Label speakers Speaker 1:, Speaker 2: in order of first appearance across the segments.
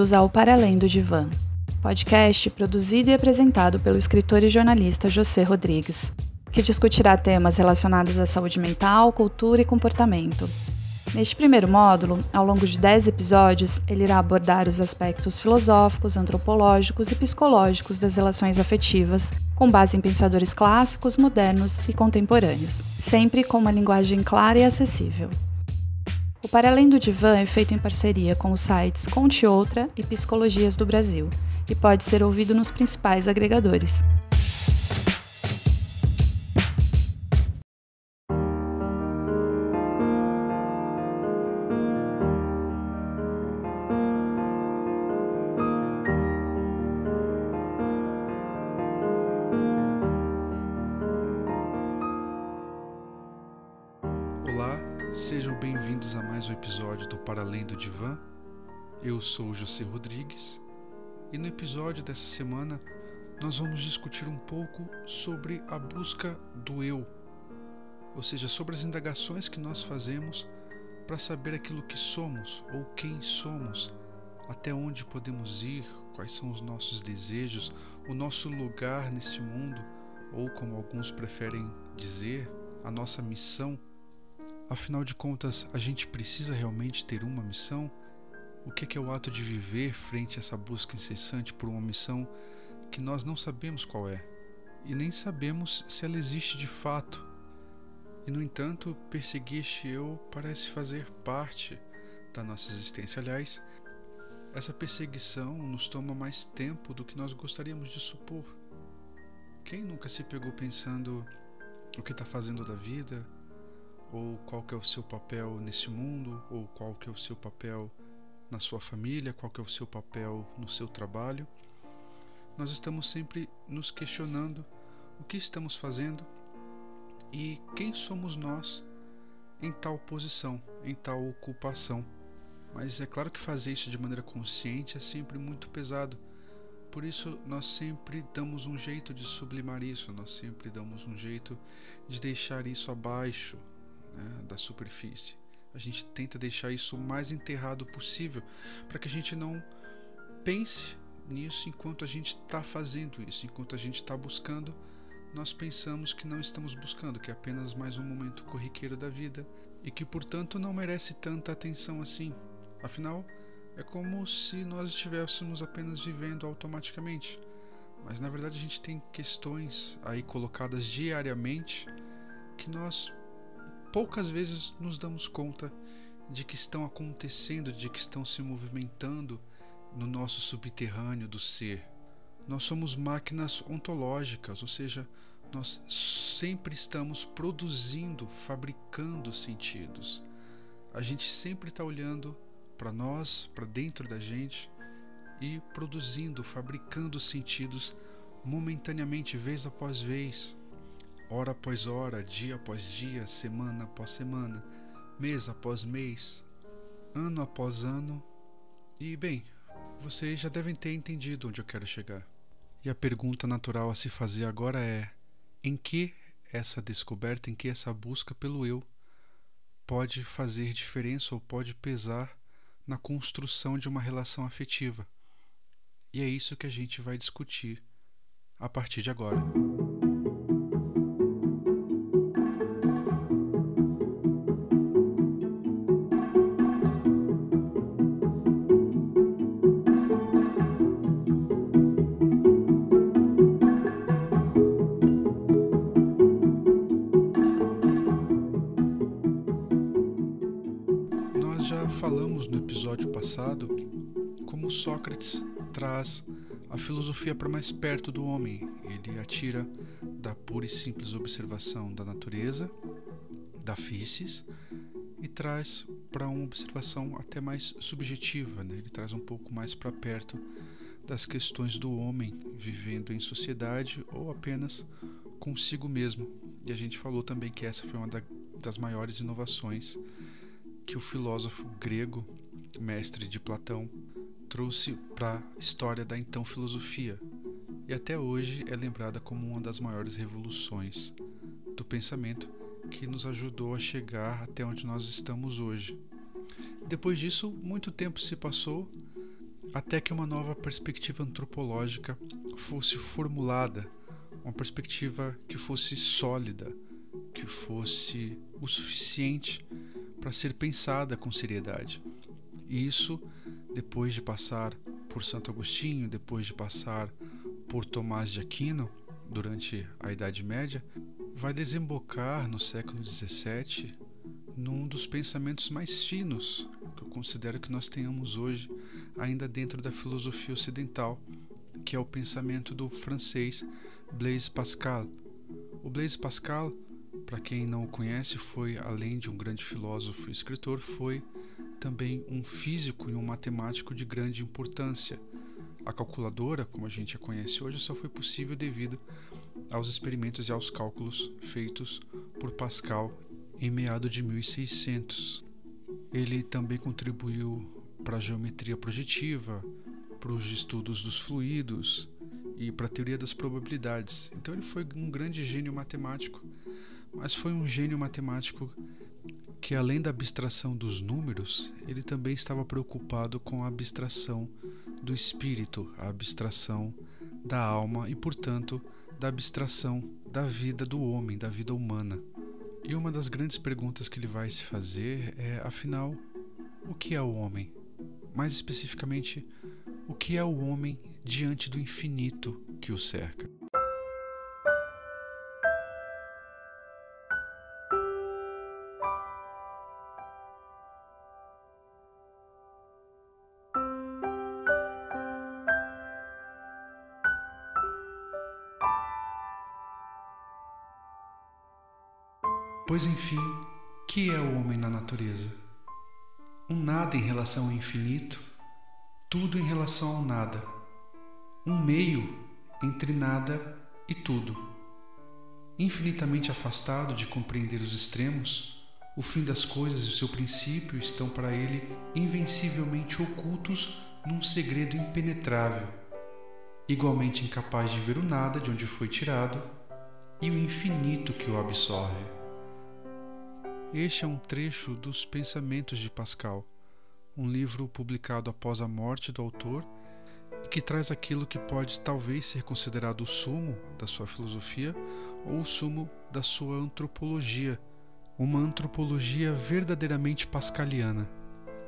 Speaker 1: bem-vindos ao Para Além do Divã, podcast produzido e apresentado pelo escritor e jornalista José Rodrigues, que discutirá temas relacionados à saúde mental, cultura e comportamento. Neste primeiro módulo, ao longo de 10 episódios, ele irá abordar os aspectos filosóficos, antropológicos e psicológicos das relações afetivas, com base em pensadores clássicos, modernos e contemporâneos, sempre com uma linguagem clara e acessível. O Para Além do Divã é feito em parceria com os sites Conte Outra e Psicologias do Brasil e pode ser ouvido nos principais agregadores.
Speaker 2: E no episódio dessa semana nós vamos discutir um pouco sobre a busca do eu, ou seja, sobre as indagações que nós fazemos para saber aquilo que somos ou quem somos, até onde podemos ir, quais são os nossos desejos, o nosso lugar neste mundo, ou como alguns preferem dizer, a nossa missão Afinal de contas, a gente precisa realmente ter uma missão? O que é, o ato de viver frente a essa busca incessante por uma missão que nós não sabemos qual é e nem sabemos se ela existe de fato? E no entanto, perseguir este eu parece fazer parte da nossa existência. Aliás, essa perseguição nos toma mais tempo do que nós gostaríamos de supor. Quem nunca se pegou pensando o que está fazendo da vida? ou qual que é o seu papel nesse mundo, ou qual que é o seu papel na sua família, qual que é o seu papel no seu trabalho. Nós estamos sempre nos questionando o que estamos fazendo e quem somos nós em tal posição, em tal ocupação. Mas é claro que fazer isso de maneira consciente é sempre muito pesado. Por isso, nós sempre damos um jeito de sublimar isso, nós sempre damos um jeito de deixar isso abaixo, né, da superfície. A gente tenta deixar isso o mais enterrado possível para que a gente não pense nisso enquanto a gente está fazendo isso, enquanto a gente está buscando. Nós pensamos que não estamos buscando, que é apenas mais um momento corriqueiro da vida e que, portanto, não merece tanta atenção assim. Afinal, é como se nós estivéssemos apenas vivendo automaticamente. Mas na verdade a gente tem questões aí colocadas diariamente que nós poucas vezes nos damos conta de que estão acontecendo, de que estão se movimentando no nosso subterrâneo do ser. Nós somos máquinas ontológicas, ou seja, nós sempre estamos produzindo, fabricando sentidos. A gente sempre está olhando para nós, para dentro da gente e produzindo, fabricando sentidos momentaneamente, vez após vez hora após hora, dia após dia, semana após semana, mês após mês, ano após ano. E bem, vocês já devem ter entendido onde eu quero chegar. E a pergunta natural a se fazer agora é: em que essa descoberta, em que essa busca pelo eu pode fazer diferença ou pode pesar na construção de uma relação afetiva? E é isso que a gente vai discutir a partir de agora. Sócrates traz a filosofia para mais perto do homem. Ele atira da pura e simples observação da natureza, da físis, e traz para uma observação até mais subjetiva. Né? Ele traz um pouco mais para perto das questões do homem vivendo em sociedade ou apenas consigo mesmo. E a gente falou também que essa foi uma das maiores inovações que o filósofo grego mestre de Platão, trouxe para a história da então filosofia e até hoje é lembrada como uma das maiores revoluções do pensamento que nos ajudou a chegar até onde nós estamos hoje. Depois disso, muito tempo se passou até que uma nova perspectiva antropológica fosse formulada, uma perspectiva que fosse sólida, que fosse o suficiente para ser pensada com seriedade. E isso, depois de passar por Santo Agostinho, depois de passar por Tomás de Aquino, durante a Idade Média, vai desembocar no século XVII num dos pensamentos mais finos que eu considero que nós tenhamos hoje, ainda dentro da filosofia ocidental, que é o pensamento do francês Blaise Pascal. O Blaise Pascal, para quem não o conhece, foi, além de um grande filósofo e escritor, foi também um físico e um matemático de grande importância. A calculadora, como a gente a conhece hoje, só foi possível devido aos experimentos e aos cálculos feitos por Pascal em meado de 1600. Ele também contribuiu para a geometria projetiva, para os estudos dos fluidos e para a teoria das probabilidades. Então ele foi um grande gênio matemático, mas foi um gênio matemático que além da abstração dos números, ele também estava preocupado com a abstração do espírito, a abstração da alma e, portanto, da abstração da vida do homem, da vida humana. E uma das grandes perguntas que ele vai se fazer é, afinal, o que é o homem? Mais especificamente, o que é o homem diante do infinito que o cerca? Pois enfim, que é o homem na natureza? Um nada em relação ao infinito, tudo em relação ao nada. Um meio entre nada e tudo. Infinitamente afastado de compreender os extremos, o fim das coisas e o seu princípio estão para ele invencivelmente ocultos num segredo impenetrável, igualmente incapaz de ver o nada de onde foi tirado e o infinito que o absorve. Este é um trecho dos Pensamentos de Pascal, um livro publicado após a morte do autor e que traz aquilo que pode talvez ser considerado o sumo da sua filosofia ou o sumo da sua antropologia, uma antropologia verdadeiramente pascaliana.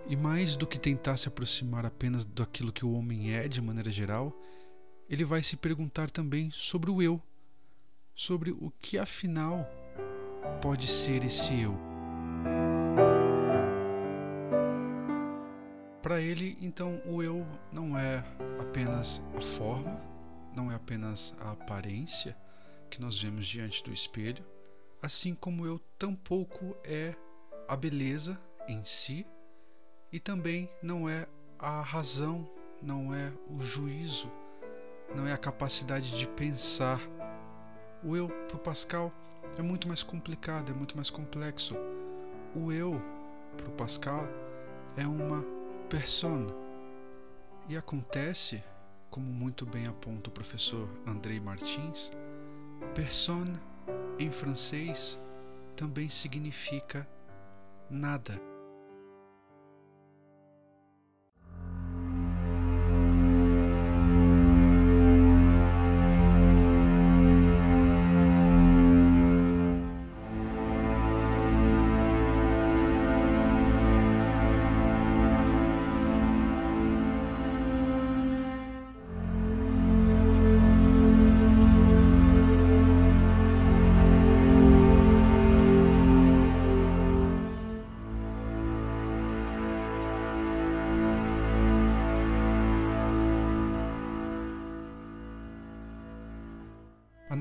Speaker 2: E mais do que tentar se aproximar apenas daquilo que o homem é de maneira geral, ele vai se perguntar também sobre o eu, sobre o que afinal pode ser esse eu. Para ele, então, o eu não é apenas a forma, não é apenas a aparência que nós vemos diante do espelho, assim como eu tampouco é a beleza em si e também não é a razão, não é o juízo, não é a capacidade de pensar. O eu, para Pascal, é muito mais complicado, é muito mais complexo. O eu, para Pascal, é uma persona. E acontece, como muito bem aponta o professor Andrei Martins, personne em francês também significa nada.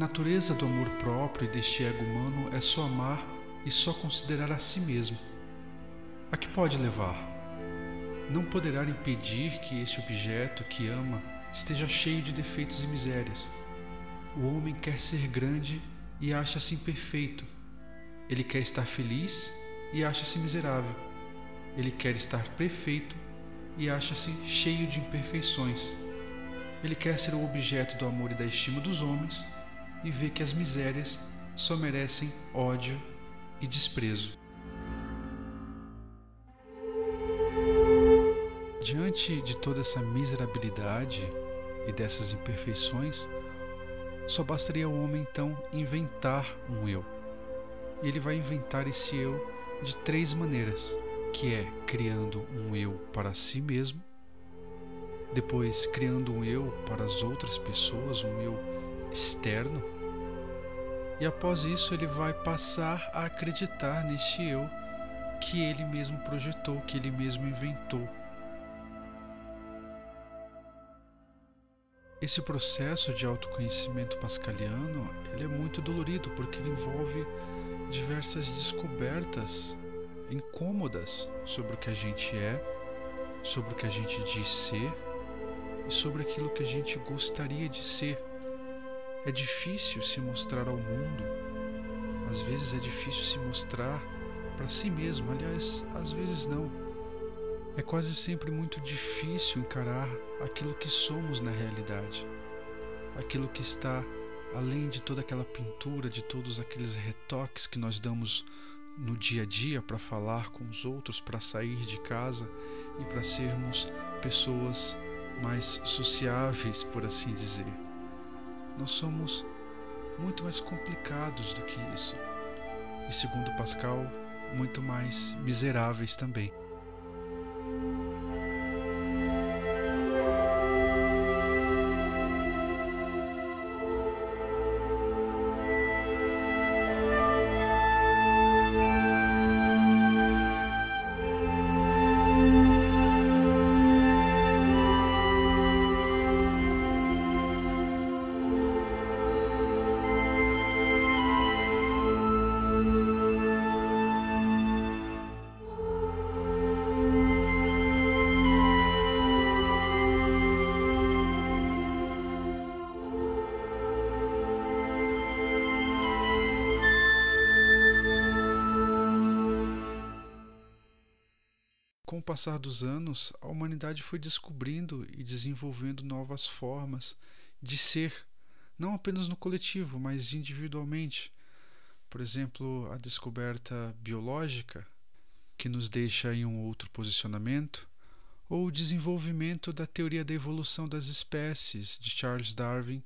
Speaker 2: Natureza do amor próprio e deste ego humano é só amar e só considerar a si mesmo. A que pode levar? Não poderá impedir que este objeto que ama esteja cheio de defeitos e misérias. O homem quer ser grande e acha-se imperfeito. Ele quer estar feliz e acha-se miserável. Ele quer estar perfeito e acha-se cheio de imperfeições. Ele quer ser o objeto do amor e da estima dos homens e vê que as misérias só merecem ódio e desprezo. Diante de toda essa miserabilidade e dessas imperfeições, só bastaria ao homem então inventar um eu. E ele vai inventar esse eu de três maneiras, que é criando um eu para si mesmo, depois criando um eu para as outras pessoas, um eu externo, e após isso ele vai passar a acreditar neste eu que ele mesmo projetou, que ele mesmo inventou. Esse processo de autoconhecimento pascaliano, ele é muito dolorido porque ele envolve diversas descobertas incômodas sobre o que a gente é, sobre o que a gente diz ser e sobre aquilo que a gente gostaria de ser. É difícil se mostrar ao mundo, às vezes é difícil se mostrar para si mesmo, aliás, às vezes não. É quase sempre muito difícil encarar aquilo que somos na realidade, aquilo que está além de toda aquela pintura, de todos aqueles retoques que nós damos no dia a dia para falar com os outros, para sair de casa e para sermos pessoas mais sociáveis, por assim dizer. Nós somos muito mais complicados do que isso. E segundo Pascal, muito mais miseráveis também. O passar dos anos, a humanidade foi descobrindo e desenvolvendo novas formas de ser, não apenas no coletivo, mas individualmente. Por exemplo, a descoberta biológica, que nos deixa em um outro posicionamento, ou o desenvolvimento da teoria da evolução das espécies de Charles Darwin,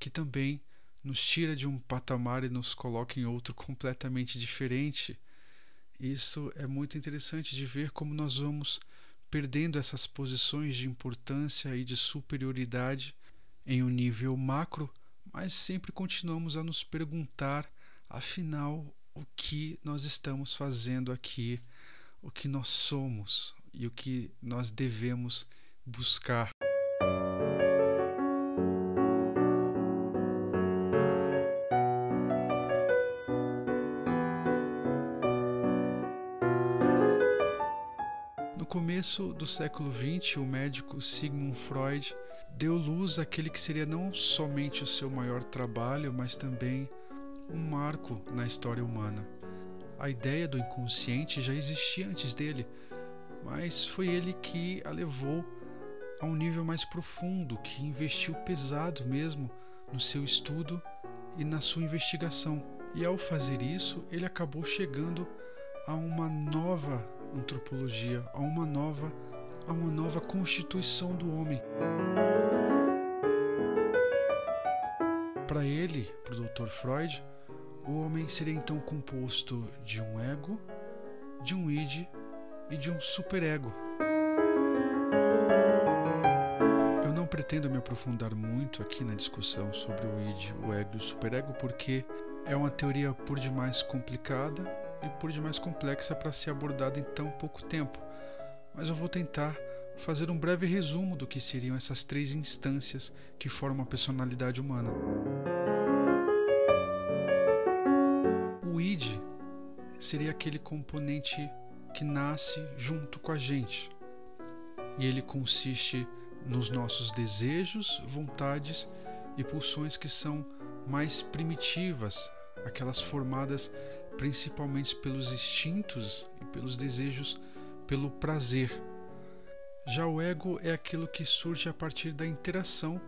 Speaker 2: que também nos tira de um patamar e nos coloca em outro completamente diferente isso é muito interessante de ver como nós vamos perdendo essas posições de importância e de superioridade em um nível macro, mas sempre continuamos a nos perguntar, afinal, o que nós estamos fazendo aqui, o que nós somos e o que nós devemos buscar. Começo do século XX, o médico Sigmund Freud deu luz àquele que seria não somente o seu maior trabalho, mas também um marco na história humana. A ideia do inconsciente já existia antes dele, mas foi ele que a levou a um nível mais profundo, que investiu pesado mesmo no seu estudo e na sua investigação. E ao fazer isso, ele acabou chegando a uma nova antropologia, a uma nova, a uma nova constituição do homem. Para ele, para o Dr. Freud, o homem seria então composto de um ego, de um id e de um superego. Eu não pretendo me aprofundar muito aqui na discussão sobre o id, o ego e o superego porque é uma teoria por demais complicada e por demais complexa para ser abordada em tão pouco tempo, mas eu vou tentar fazer um breve resumo do que seriam essas três instâncias que formam a personalidade humana. O id seria aquele componente que nasce junto com a gente. E ele consiste nos nossos desejos, vontades e pulsões que são mais primitivas, aquelas formadas principalmente pelos instintos e pelos desejos pelo prazer. Já o ego é aquilo que surge a partir da interação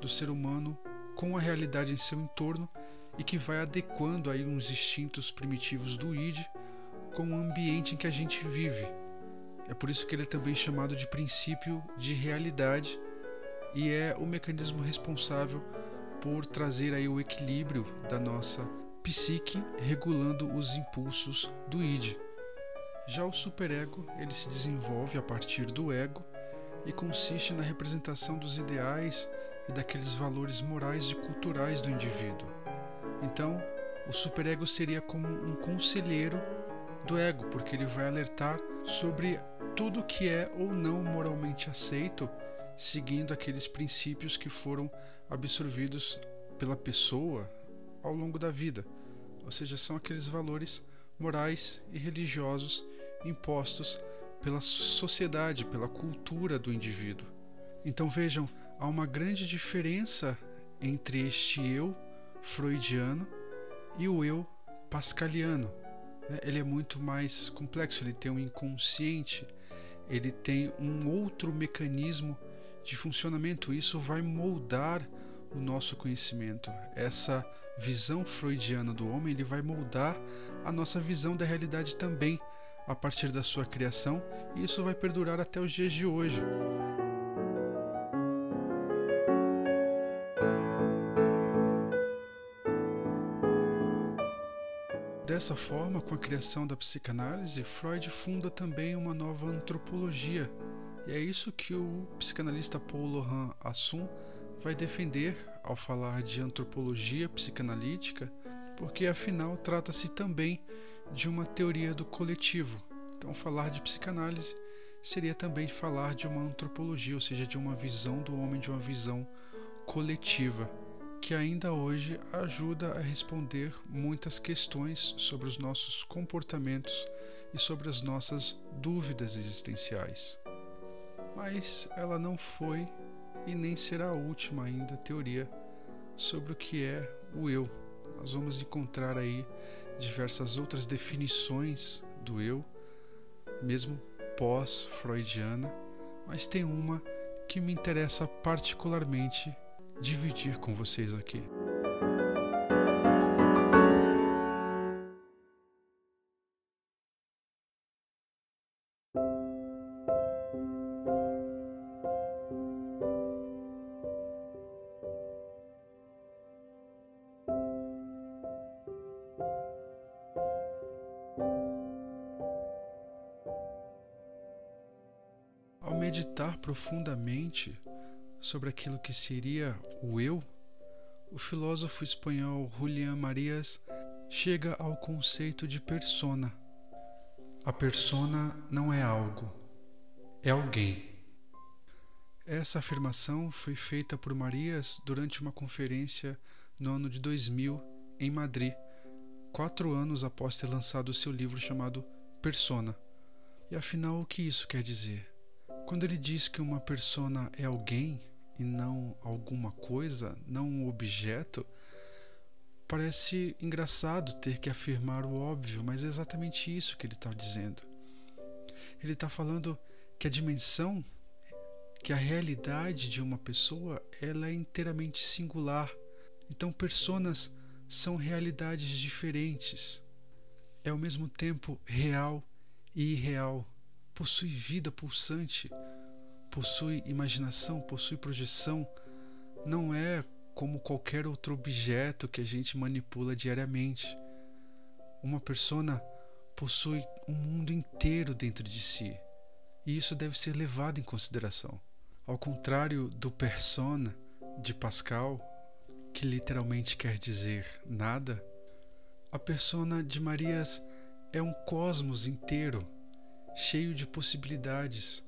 Speaker 2: do ser humano com a realidade em seu entorno e que vai adequando aí uns instintos primitivos do id com o ambiente em que a gente vive. É por isso que ele é também chamado de princípio de realidade e é o mecanismo responsável por trazer aí o equilíbrio da nossa psique, regulando os impulsos do id. Já o superego, ele se desenvolve a partir do ego e consiste na representação dos ideais e daqueles valores morais e culturais do indivíduo. Então, o superego seria como um conselheiro do ego, porque ele vai alertar sobre tudo que é ou não moralmente aceito, seguindo aqueles princípios que foram absorvidos pela pessoa ao longo da vida. Ou seja, são aqueles valores morais e religiosos impostos pela sociedade, pela cultura do indivíduo. Então vejam, há uma grande diferença entre este eu freudiano e o eu pascaliano. Né? Ele é muito mais complexo, ele tem um inconsciente, ele tem um outro mecanismo de funcionamento. Isso vai moldar o nosso conhecimento. Essa visão freudiana do homem, ele vai moldar a nossa visão da realidade também a partir da sua criação, e isso vai perdurar até os dias de hoje. Dessa forma, com a criação da psicanálise, Freud funda também uma nova antropologia. E é isso que o psicanalista Paul Laurent Assun vai defender ao falar de antropologia psicanalítica, porque afinal trata-se também de uma teoria do coletivo. Então, falar de psicanálise seria também falar de uma antropologia, ou seja, de uma visão do homem, de uma visão coletiva que ainda hoje ajuda a responder muitas questões sobre os nossos comportamentos e sobre as nossas dúvidas existenciais. Mas ela não foi e nem será a última ainda teoria sobre o que é o eu. Nós vamos encontrar aí diversas outras definições do eu, mesmo pós-freudiana, mas tem uma que me interessa particularmente dividir com vocês aqui. Profundamente sobre aquilo que seria o eu, o filósofo espanhol Julián Marias chega ao conceito de persona. A persona não é algo, é alguém. Essa afirmação foi feita por Marias durante uma conferência no ano de 2000 em Madrid, quatro anos após ter lançado seu livro chamado Persona. E afinal, o que isso quer dizer? Quando ele diz que uma persona é alguém e não alguma coisa, não um objeto, parece engraçado ter que afirmar o óbvio, mas é exatamente isso que ele está dizendo. Ele está falando que a dimensão, que a realidade de uma pessoa, ela é inteiramente singular. Então, personas são realidades diferentes. É ao mesmo tempo real e irreal possui vida pulsante, possui imaginação, possui projeção, não é como qualquer outro objeto que a gente manipula diariamente. Uma persona possui um mundo inteiro dentro de si, e isso deve ser levado em consideração. Ao contrário do persona de Pascal, que literalmente quer dizer nada, a persona de Marias é um cosmos inteiro cheio de possibilidades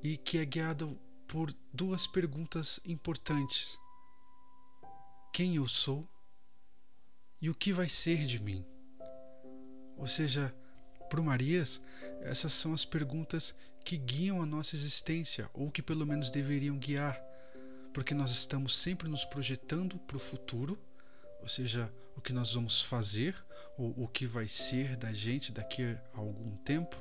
Speaker 2: e que é guiado por duas perguntas importantes: quem eu sou e o que vai ser de mim? Ou seja, para Marias, essas são as perguntas que guiam a nossa existência, ou que pelo menos deveriam guiar, porque nós estamos sempre nos projetando para o futuro, ou seja, o que nós vamos fazer, ou o que vai ser da gente daqui a algum tempo,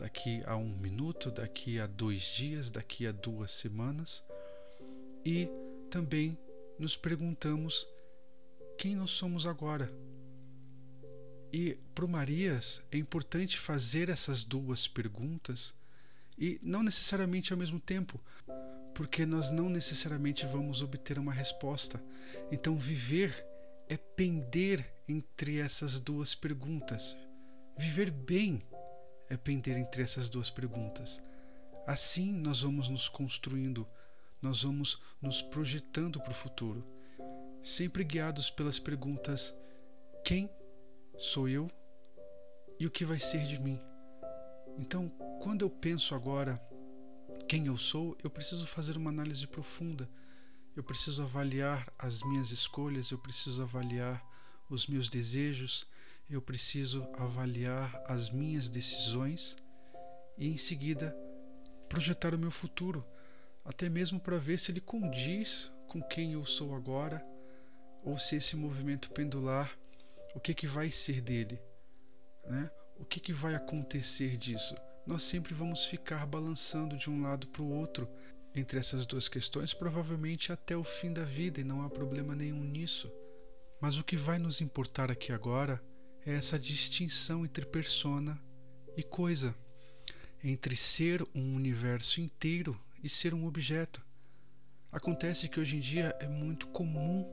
Speaker 2: daqui a um minuto, daqui a dois dias, daqui a duas semanas. E também nos perguntamos quem nós somos agora. E para o Marias é importante fazer essas duas perguntas e não necessariamente ao mesmo tempo, porque nós não necessariamente vamos obter uma resposta. Então, viver é pender entre essas duas perguntas. Viver bem é pender entre essas duas perguntas. Assim, nós vamos nos construindo, nós vamos nos projetando para o futuro, sempre guiados pelas perguntas: quem sou eu e o que vai ser de mim? Então, quando eu penso agora quem eu sou, eu preciso fazer uma análise profunda. Eu preciso avaliar as minhas escolhas, eu preciso avaliar os meus desejos, eu preciso avaliar as minhas decisões e em seguida projetar o meu futuro, até mesmo para ver se ele condiz com quem eu sou agora ou se esse movimento pendular, o que que vai ser dele, né? O que que vai acontecer disso? nós sempre vamos ficar balançando de um lado para o outro entre essas duas questões, provavelmente até o fim da vida, e não há problema nenhum nisso. Mas o que vai nos importar aqui agora é essa distinção entre persona e coisa, entre ser um universo inteiro e ser um objeto. Acontece que hoje em dia é muito comum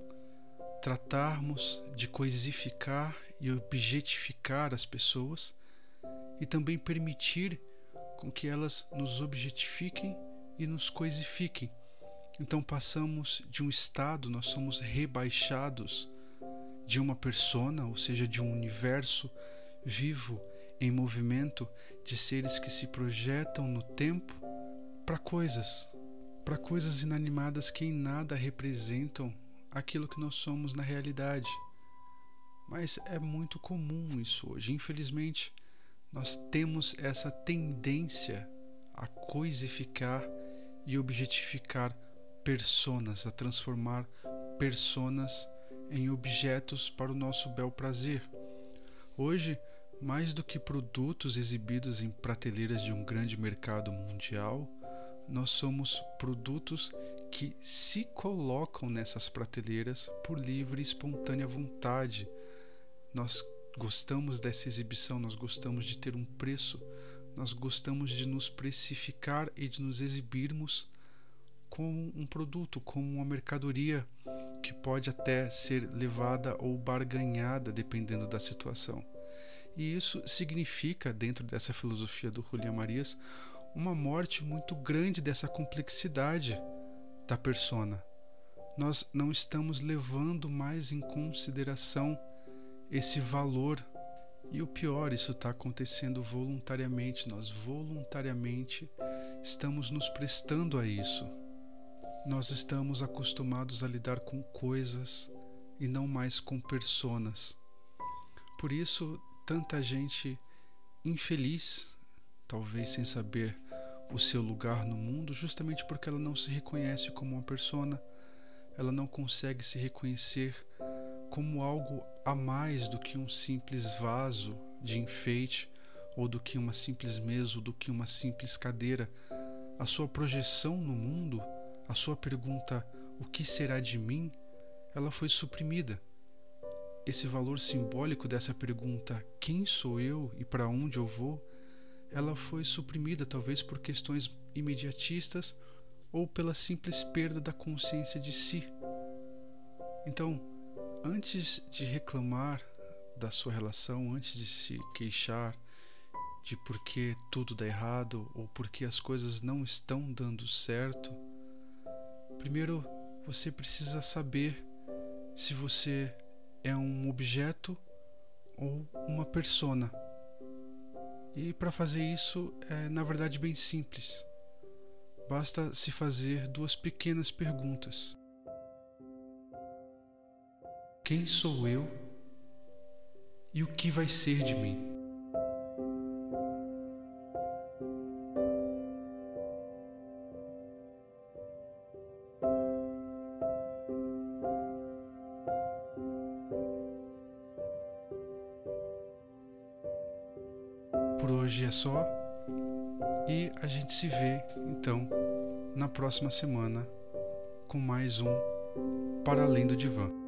Speaker 2: tratarmos de coisificar e objetificar as pessoas e também permitir com que elas nos objetifiquem e nos coisifiquem. Então passamos de um estado, nós somos rebaixados de uma persona, ou seja, de um universo vivo em movimento de seres que se projetam no tempo para coisas, para coisas inanimadas que em nada representam aquilo que nós somos na realidade. Mas é muito comum isso hoje, infelizmente nós temos essa tendência a coisificar e objetificar personas, a transformar personas em objetos para o nosso bel prazer. Hoje, mais do que produtos exibidos em prateleiras de um grande mercado mundial, nós somos produtos que se colocam nessas prateleiras por livre e espontânea vontade. Nós gostamos dessa exibição, nós gostamos de ter um preço, nós gostamos de nos precificar e de nos exibirmos como um produto, como uma mercadoria que pode até ser levada ou barganhada dependendo da situação. E isso significa, dentro dessa filosofia do Julián Marias, uma morte muito grande dessa complexidade da persona. Nós não estamos levando mais em consideração esse valor. E o pior, isso está acontecendo voluntariamente, nós voluntariamente estamos nos prestando a isso. Nós estamos acostumados a lidar com coisas e não mais com personas. Por isso, tanta gente infeliz, talvez sem saber o seu lugar no mundo, justamente porque ela não se reconhece como uma persona, ela não consegue se reconhecer como algo a mais do que um simples vaso de enfeite ou do que uma simples mesa ou do que uma simples cadeira. A sua projeção no mundo, a sua pergunta o que será de mim, ela foi suprimida. Esse valor simbólico dessa pergunta quem sou eu e para onde eu vou, ela foi suprimida talvez por questões imediatistas ou pela simples perda da consciência de si. Então, antes de reclamar da sua relação, antes de se queixar de por que tudo dá errado ou por que as coisas não estão dando certo, primeiro você precisa saber se você é um objeto ou uma persona. E para fazer isso é na verdade bem simples. Basta se fazer duas pequenas perguntas. Quem sou eu e o que vai ser de mim? Se vê então na próxima semana com mais um Para Além do Divã.